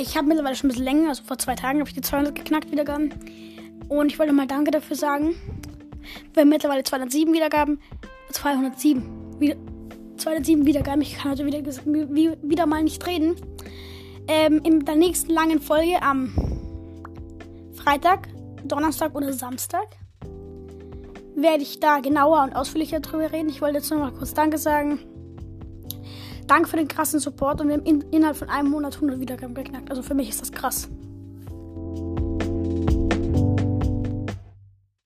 Ich habe mittlerweile schon ein bisschen länger, also vor zwei Tagen habe ich die 200 geknackt Wiedergaben. Und ich wollte mal Danke dafür sagen. Wir haben mittlerweile 207 Wiedergaben. 207. Wieder, 207 Wiedergaben. Ich kann heute wieder, wieder mal nicht reden. Ähm, in der nächsten langen Folge am Freitag, Donnerstag oder Samstag werde ich da genauer und ausführlicher drüber reden. Ich wollte jetzt nur mal kurz Danke sagen. Danke für den krassen Support und wir haben in, innerhalb von einem Monat 100 Wiedergaben geknackt. Also für mich ist das krass.